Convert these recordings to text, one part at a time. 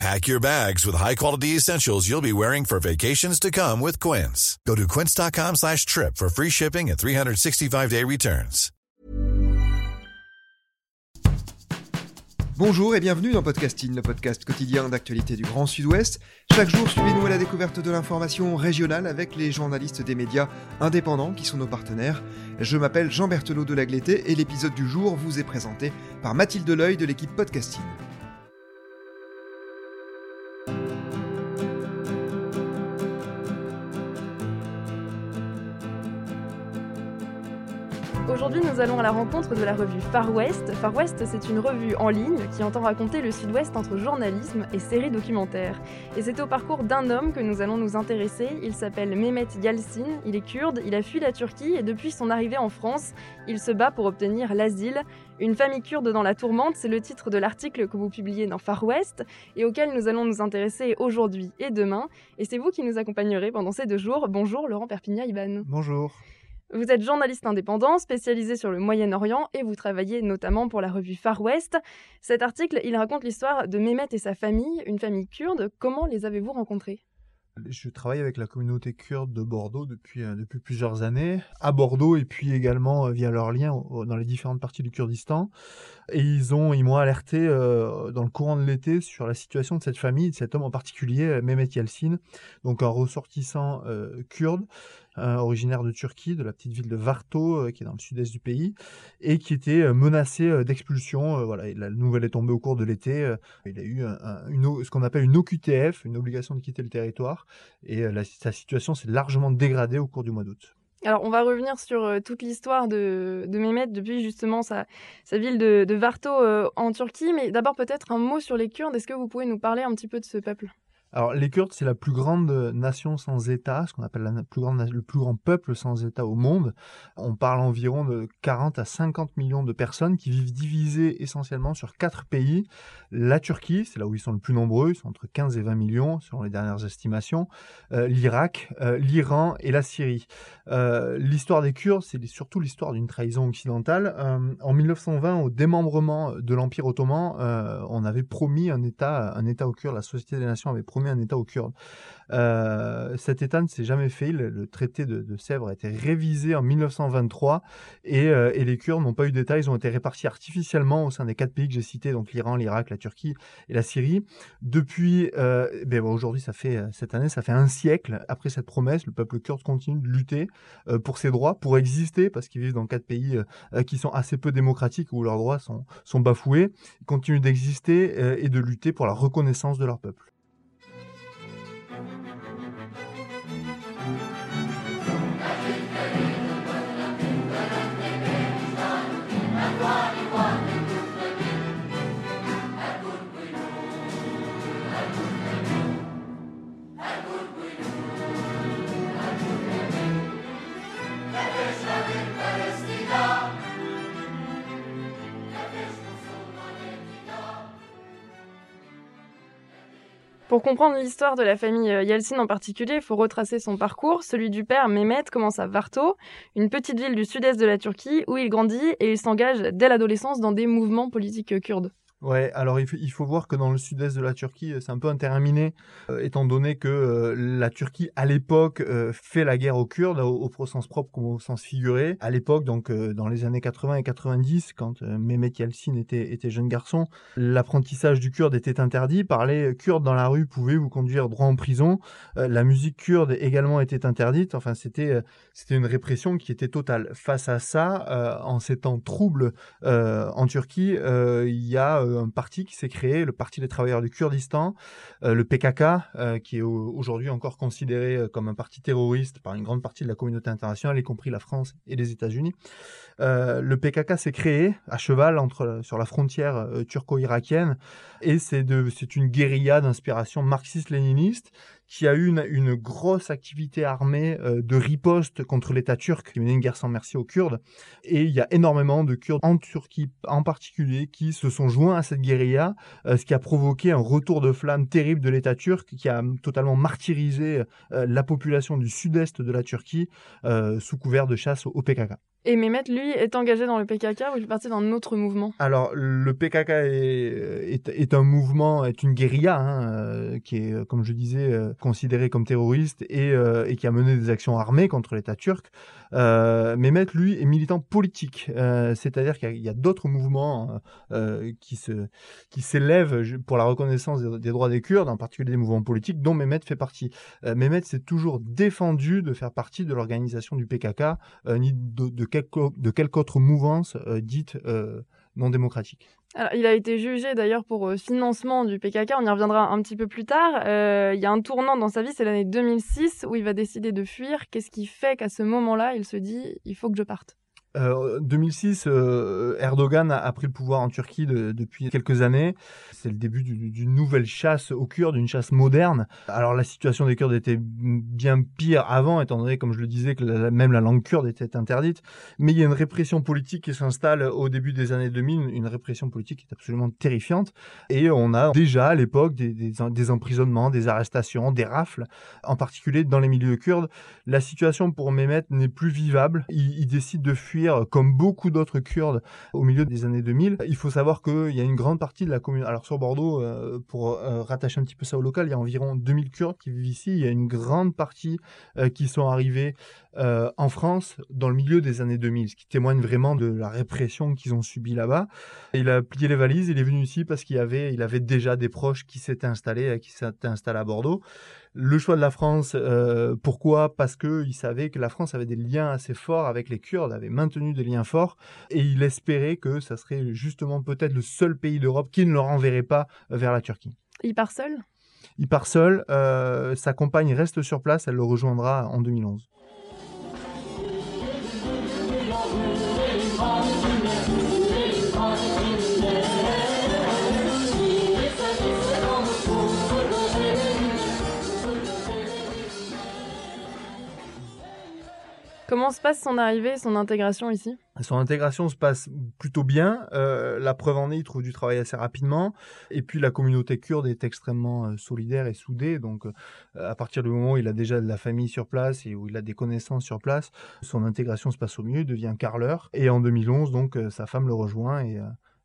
Pack your bags with high-quality essentials you'll be wearing for vacations to come with Quince. Go to quince.com slash trip for free shipping and 365-day returns. Bonjour et bienvenue dans Podcasting, le podcast quotidien d'actualité du Grand Sud-Ouest. Chaque jour, suivez-nous à la découverte de l'information régionale avec les journalistes des médias indépendants qui sont nos partenaires. Je m'appelle Jean Berthelot de Lagleté et l'épisode du jour vous est présenté par Mathilde Leuil de l'équipe Podcasting. Aujourd'hui, nous allons à la rencontre de la revue Far West. Far West, c'est une revue en ligne qui entend raconter le Sud-Ouest entre journalisme et séries documentaires. Et c'est au parcours d'un homme que nous allons nous intéresser. Il s'appelle Mehmet Yalcin, il est kurde, il a fui la Turquie et depuis son arrivée en France, il se bat pour obtenir l'asile. Une famille kurde dans la tourmente, c'est le titre de l'article que vous publiez dans Far West et auquel nous allons nous intéresser aujourd'hui et demain. Et c'est vous qui nous accompagnerez pendant ces deux jours. Bonjour Laurent Perpignan-Iban. Bonjour. Vous êtes journaliste indépendant, spécialisé sur le Moyen-Orient et vous travaillez notamment pour la revue Far West. Cet article, il raconte l'histoire de Mehmet et sa famille, une famille kurde. Comment les avez-vous rencontrés? Je travaille avec la communauté kurde de Bordeaux depuis, euh, plusieurs années, à Bordeaux et puis également euh, via leurs liens dans les différentes parties du Kurdistan. Et ils m'ont alerté euh, dans le courant de l'été sur la situation de cette famille, de cet homme en particulier, Mehmet Yalcin, donc un ressortissant kurde originaire de Turquie, de la petite ville de Varto, euh, qui est dans le sud-est du pays, et qui était euh, menacé euh, d'expulsion. voilà, la nouvelle est tombée au cours de l'été. il a eu ce qu'on appelle une OQTF, une obligation de quitter le territoire, et sa situation s'est largement dégradée au cours du mois d'août. Alors, on va revenir sur toute l'histoire de, de, Mehmet depuis justement sa, ville de Varto en Turquie. Mais d'abord, peut-être un mot sur les Kurdes. Est-ce que vous pouvez nous parler un petit peu de ce peuple? Alors, les Kurdes, c'est la plus grande nation sans État, ce qu'on appelle la plus grande, le plus grand peuple sans État au monde. On parle environ de 40 à 50 millions de personnes qui vivent divisées essentiellement sur quatre pays. La Turquie, c'est là où ils sont le plus nombreux, ils sont entre 15 et 20 millions selon les dernières estimations. Euh, L'Irak, euh, l'Iran et la Syrie. Euh, l'histoire des Kurdes, c'est surtout l'histoire d'une trahison occidentale. en 1920, au démembrement de l'Empire ottoman, on avait promis un État, un État aux Kurdes, la Société des Nations avait promis un État aux Kurdes. Euh, cet État ne s'est jamais fait. Le, traité de, Sèvres a été révisé en 1923 euh, et, les Kurdes n'ont pas eu d'État. Ils ont été répartis artificiellement au sein des quatre pays que j'ai cités, donc l'Iran, l'Irak, la Turquie et la Syrie. Depuis, euh, ben aujourd'hui, ça fait cette année, ça fait un siècle après cette promesse, le peuple kurde continue de lutter pour ses droits, pour exister, parce qu'ils vivent dans quatre pays qui sont assez peu démocratiques où leurs droits sont, sont bafoués. Ils continuent d'exister et de lutter pour la reconnaissance de leur peuple. one. Pour comprendre l'histoire de la famille euh, Yeltsin en particulier, il faut retracer son parcours. Celui du père, Mehmet, commence à Varto, une petite ville du sud-est de la Turquie, où il grandit et il s'engage dès l'adolescence dans des mouvements politiques kurdes. Ouais, alors il faut, voir que dans le sud-est de la Turquie, c'est un peu interminé, euh, étant donné que euh, la Turquie, à l'époque, euh, fait la guerre aux Kurdes, au, sens propre comme au sens figuré. À l'époque, donc dans les années 80 et 90, quand Mehmet Yalcin était, était jeune garçon, l'apprentissage du kurde était interdit. Parler kurde dans la rue pouvait vous conduire droit en prison. la musique kurde également était interdite. Enfin, c'était c'était une répression qui était totale. Face à ça, en ces temps troubles en Turquie, il y a un parti qui s'est créé, le Parti des travailleurs du Kurdistan, euh, le PKK, euh, qui est aujourd'hui encore considéré euh, comme un parti terroriste par une grande partie de la communauté internationale, y compris la France et les États-Unis. le PKK s'est créé à cheval entre, sur la frontière turco-irakienne et c'est une guérilla d'inspiration marxiste-léniniste qui a eu une, une grosse activité armée euh, de riposte contre l'État turc, qui menait une guerre sans merci aux Kurdes. Et il y a énormément de Kurdes en Turquie en particulier qui se sont joints à cette guérilla, euh, ce qui a provoqué un retour de flamme terrible de l'État turc qui a totalement martyrisé euh, la population du sud-est de la Turquie sous couvert de chasse au PKK. Et Mehmet, lui, est engagé dans le PKK ou il fait partie d'un autre mouvement? Alors, le PKK est, un mouvement, est une guérilla, hein, euh, qui est, comme je disais, euh, considérée comme terroriste et, euh, qui a mené des actions armées contre l'État turc. Mehmet, lui, est militant politique, c'est-à-dire qu'il y a, d'autres mouvements qui s'élèvent pour la reconnaissance des, droits des Kurdes, en particulier des mouvements politiques, dont Mehmet fait partie. Mehmet s'est toujours défendu de faire partie de l'organisation du PKK, ni de, de de quelque autre mouvance euh, dite euh, non démocratique. il a été jugé d'ailleurs pour euh, financement du PKK, on y reviendra un petit peu plus tard. il y a un tournant dans sa vie, c'est l'année 2006 où il va décider de fuir. Qu'est-ce qui fait qu'à ce moment-là, il se dit il faut que je parte? 2006, euh, euh, Erdogan a, pris le pouvoir en Turquie depuis quelques années. C'est le début d'une nouvelle chasse aux Kurdes, d'une chasse moderne. Alors la situation des Kurdes était bien pire avant, étant donné, comme je le disais, que même la langue kurde était interdite. Mais il y a une répression politique qui s'installe au début des années 2000, une répression politique qui est absolument terrifiante. Et on a déjà à l'époque des, des, emprisonnements, des arrestations, des rafles, en particulier dans les milieux kurdes. La situation pour Mehmet n'est plus vivable. il décide de fuir comme beaucoup d'autres Kurdes au milieu des années 2000. Il faut savoir qu'il y a une grande partie de la commune. Alors sur Bordeaux, euh, pour euh, rattacher un petit peu ça au local, il y a environ 2000 Kurdes qui vivent ici. Il y a une grande partie euh, qui sont arrivés en France dans le milieu des années 2000, ce qui témoigne vraiment de la répression qu'ils ont subie là-bas. Il a plié les valises, il est venu ici parce qu'il avait, avait déjà des proches qui s'étaient installés, qui s'étaient installés à Bordeaux. Le choix de la France, euh, pourquoi? Parce qu'il savait que la France avait des liens assez forts avec les Kurdes, avait maintenu des liens forts, et il espérait que ça serait justement peut-être le seul pays d'Europe qui ne le renverrait pas vers la Turquie. Il part seul? Il part seul, euh, sa compagne reste sur place, elle le rejoindra en 2011. Comment se passe son arrivée, son intégration ici? Son intégration se passe plutôt bien. Euh, la preuve en est, il trouve du travail assez rapidement. Et puis la communauté kurde est extrêmement euh, solidaire et soudée. Donc euh, à partir du moment où il a déjà de la famille sur place et où il a des connaissances sur place, son intégration se passe au mieux, il devient carleur. Et en 2011, donc sa femme le rejoint et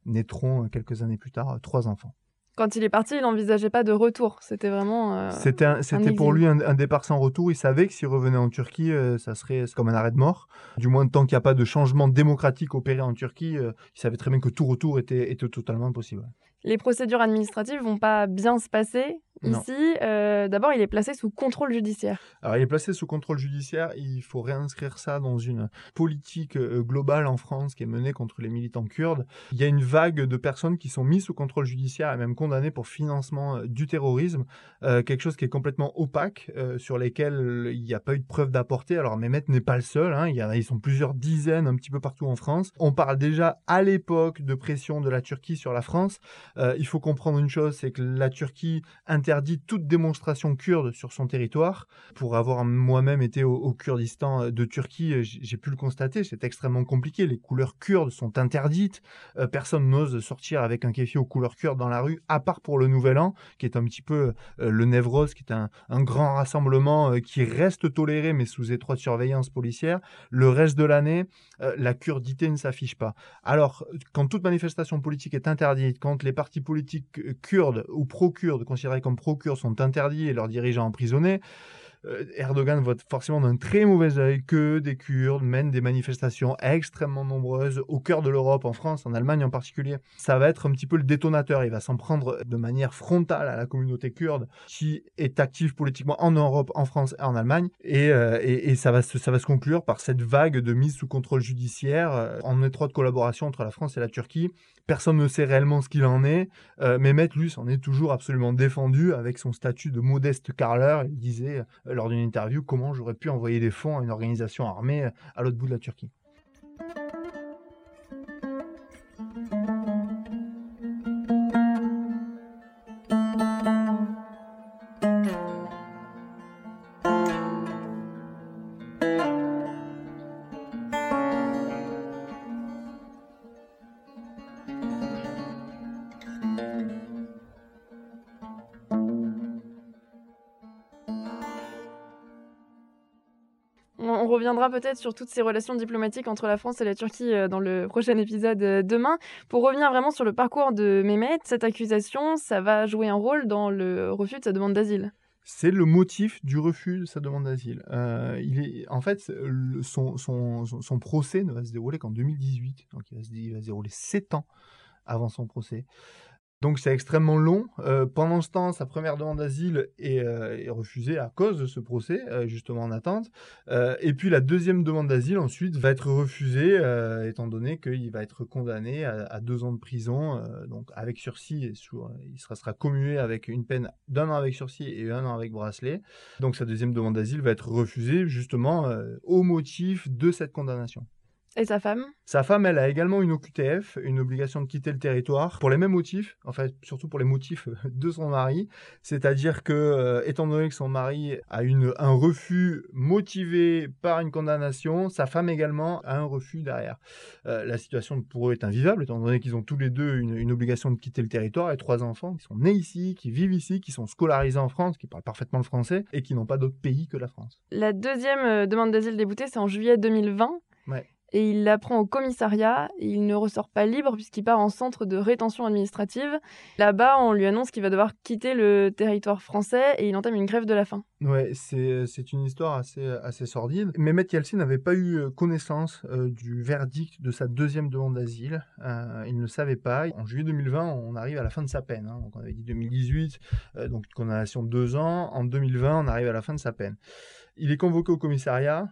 naîtront quelques années plus tard trois enfants quand il est parti, il n'envisageait pas de retour. C'était vraiment. Euh, c'était c'était pour lui un, départ sans retour. Il savait que s'il revenait en Turquie, euh, ça serait comme un arrêt de mort. Du moins, tant qu'il n'y a pas de changement démocratique opéré en Turquie, euh, il savait très bien que tout retour était, était totalement impossible. Les procédures administratives vont pas bien se passer. Ici, euh, d'abord, il est placé sous contrôle judiciaire. Alors, il est placé sous contrôle judiciaire. Il faut réinscrire ça dans une politique euh, globale en France qui est menée contre les militants kurdes. Il y a une vague de personnes qui sont mises sous contrôle judiciaire et même condamnées pour financement euh, du terrorisme, quelque chose qui est complètement opaque, sur lesquels il n'y a pas eu de preuve d'apporter. Alors, Mehmet n'est pas le seul. Hein. Il y en a, ils sont plusieurs dizaines un petit peu partout en France. On parle déjà à l'époque de pression de la Turquie sur la France. il faut comprendre une chose, c'est que la Turquie interdit toute démonstration kurde sur son territoire. Pour avoir moi-même été au, Kurdistan euh, de Turquie, euh, j'ai pu le constater, c'est extrêmement compliqué. Les couleurs kurdes sont interdites. Euh, personne n'ose sortir avec un kéfi aux couleurs kurdes dans la rue, à part pour le Nouvel An, qui est un petit peu le Nevroz, qui est un, grand rassemblement qui reste toléré, mais sous étroite surveillance policière. Le reste de l'année, la kurdité ne s'affiche pas. Alors, quand toute manifestation politique est interdite, quand les partis politiques kurdes ou pro-kurdes considérés comme procures sont interdits et leurs dirigeants emprisonnés, euh, Erdogan vote forcément d'un très mauvais œil que des Kurdes mènent des manifestations extrêmement nombreuses au cœur de l'Europe, en France, en Allemagne en particulier. Ça va être un petit peu le détonateur. Il va s'en prendre de manière frontale à la communauté kurde qui est active politiquement en Europe, en France et en Allemagne. Et, euh, et, ça, va se, ça va se conclure par cette vague de mise sous contrôle judiciaire euh, en étroite collaboration entre la France et la Turquie. Personne ne sait réellement ce qu'il en est. mais Metlus en est toujours absolument défendu avec son statut de modeste carleur. Il disait euh, lors d'une interview comment j'aurais pu envoyer des fonds à une organisation armée euh, à l'autre bout de la Turquie. Reviendra peut-être sur toutes ces relations diplomatiques entre la France et la Turquie euh, dans le prochain épisode euh, demain. Pour revenir vraiment sur le parcours de Mehmet, cette accusation, ça va jouer un rôle dans le refus de sa demande d'asile. C'est le motif du refus de sa demande d'asile. Euh, en fait, son, procès ne va se dérouler qu'en 2018. Donc il va, se, il va se dérouler sept ans avant son procès. Donc c'est extrêmement long. Euh, pendant ce temps, sa première demande d'asile est, euh, refusée à cause de ce procès, euh, justement en attente. et puis la deuxième demande d'asile ensuite va être refusée, étant donné qu'il va être condamné à, deux ans de prison, donc avec sursis. Il sera, sera commué avec une peine d'un an avec sursis et un an avec bracelet. Donc sa deuxième demande d'asile va être refusée justement au motif de cette condamnation. Et sa femme? Sa femme, elle a également une OQTF, une obligation de quitter le territoire, pour les mêmes motifs, en fait, surtout pour les motifs de son mari. C'est-à-dire que, euh, étant donné que son mari a une, un refus motivé par une condamnation, sa femme également a un refus derrière. Euh, la situation pour eux est invivable, étant donné qu'ils ont tous les deux une, une, obligation de quitter le territoire et trois enfants qui sont nés ici, qui vivent ici, qui sont scolarisés en France, qui parlent parfaitement le français et qui n'ont pas d'autre pays que la France. La deuxième euh, demande d'asile déboutée, c'est en juillet 2020. Ouais et il l'apprend au commissariat. Il ne ressort pas libre puisqu'il part en centre de rétention administrative. Là-bas, on lui annonce qu'il va devoir quitter le territoire français et il entame une grève de la faim. Ouais, c'est une histoire assez, assez sordide. Mehmet Yalcin n'avait pas eu euh, connaissance euh, du verdict de sa deuxième demande d'asile. Euh, il ne savait pas. En juillet 2020, on arrive à la fin de sa peine. Hein. Donc on avait dit 2018, donc une condamnation de deux ans. En 2020, on arrive à la fin de sa peine. Il est convoqué au commissariat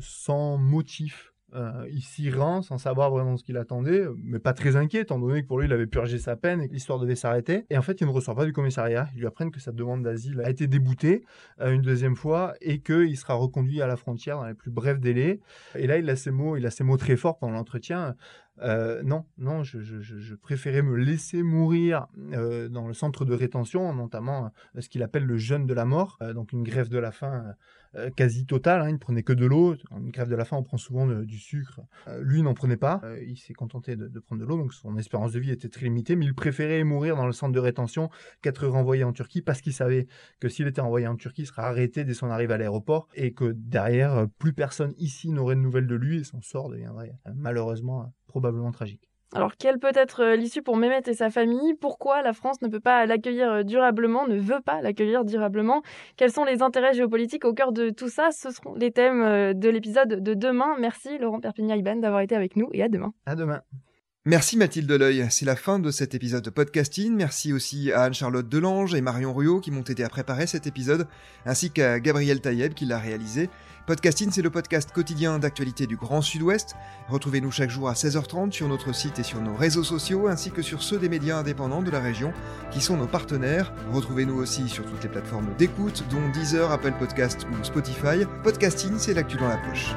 sans motif euh, il s'y rend sans savoir vraiment ce qu'il attendait, mais pas très inquiet, étant donné que pour lui, il avait purgé sa peine et que l'histoire devait s'arrêter. Et en fait, il ne ressort pas du commissariat. Ils lui apprennent que sa demande d'asile a été déboutée euh, une deuxième fois et qu'il sera reconduit à la frontière dans les plus brefs délais. Et là, il a ces mots, il a ces mots très forts pendant l'entretien. Euh, non, non, je, préférais me laisser mourir dans le centre de rétention, notamment ce qu'il appelle le jeûne de la mort, donc une grève de la faim euh, quasi totale. Hein, il ne prenait que de l'eau. Une grève de la faim, on prend souvent du sucre. Euh, lui n'en prenait pas. Euh, il s'est contenté de, prendre de l'eau, donc son espérance de vie était très limitée. Mais il préférait mourir dans le centre de rétention qu'être renvoyé en Turquie parce qu'il savait que s'il était envoyé en Turquie, il serait arrêté dès son arrivée à l'aéroport et que derrière, plus personne ici n'aurait de nouvelles de lui et son sort deviendrait malheureusement probablement tragique. Alors, quelle peut être euh, l'issue pour Mehmet et sa famille? Pourquoi la France ne peut pas l'accueillir euh, durablement, ne veut pas l'accueillir durablement? Quels sont les intérêts géopolitiques au cœur de tout ça? Ce seront les thèmes euh, de l'épisode de demain. Merci Laurent Perpignan-Iban d'avoir été avec nous et à demain. À demain. Merci Mathilde Deleuil, c'est la fin de cet épisode de podcasting. Merci aussi à Anne-Charlotte Delange et Marion Ruot qui m'ont aidé à préparer cet épisode, ainsi qu'à Gabriel Taïeb qui l'a réalisé. Podcasting, c'est le podcast quotidien d'actualité du Grand Sud-Ouest. Retrouvez-nous chaque jour à 16h30 sur notre site et sur nos réseaux sociaux, ainsi que sur ceux des médias indépendants de la région, qui sont nos partenaires. Retrouvez-nous aussi sur toutes les plateformes d'écoute, dont Deezer, Apple Podcast ou Spotify. Podcasting, c'est l'actu dans la poche.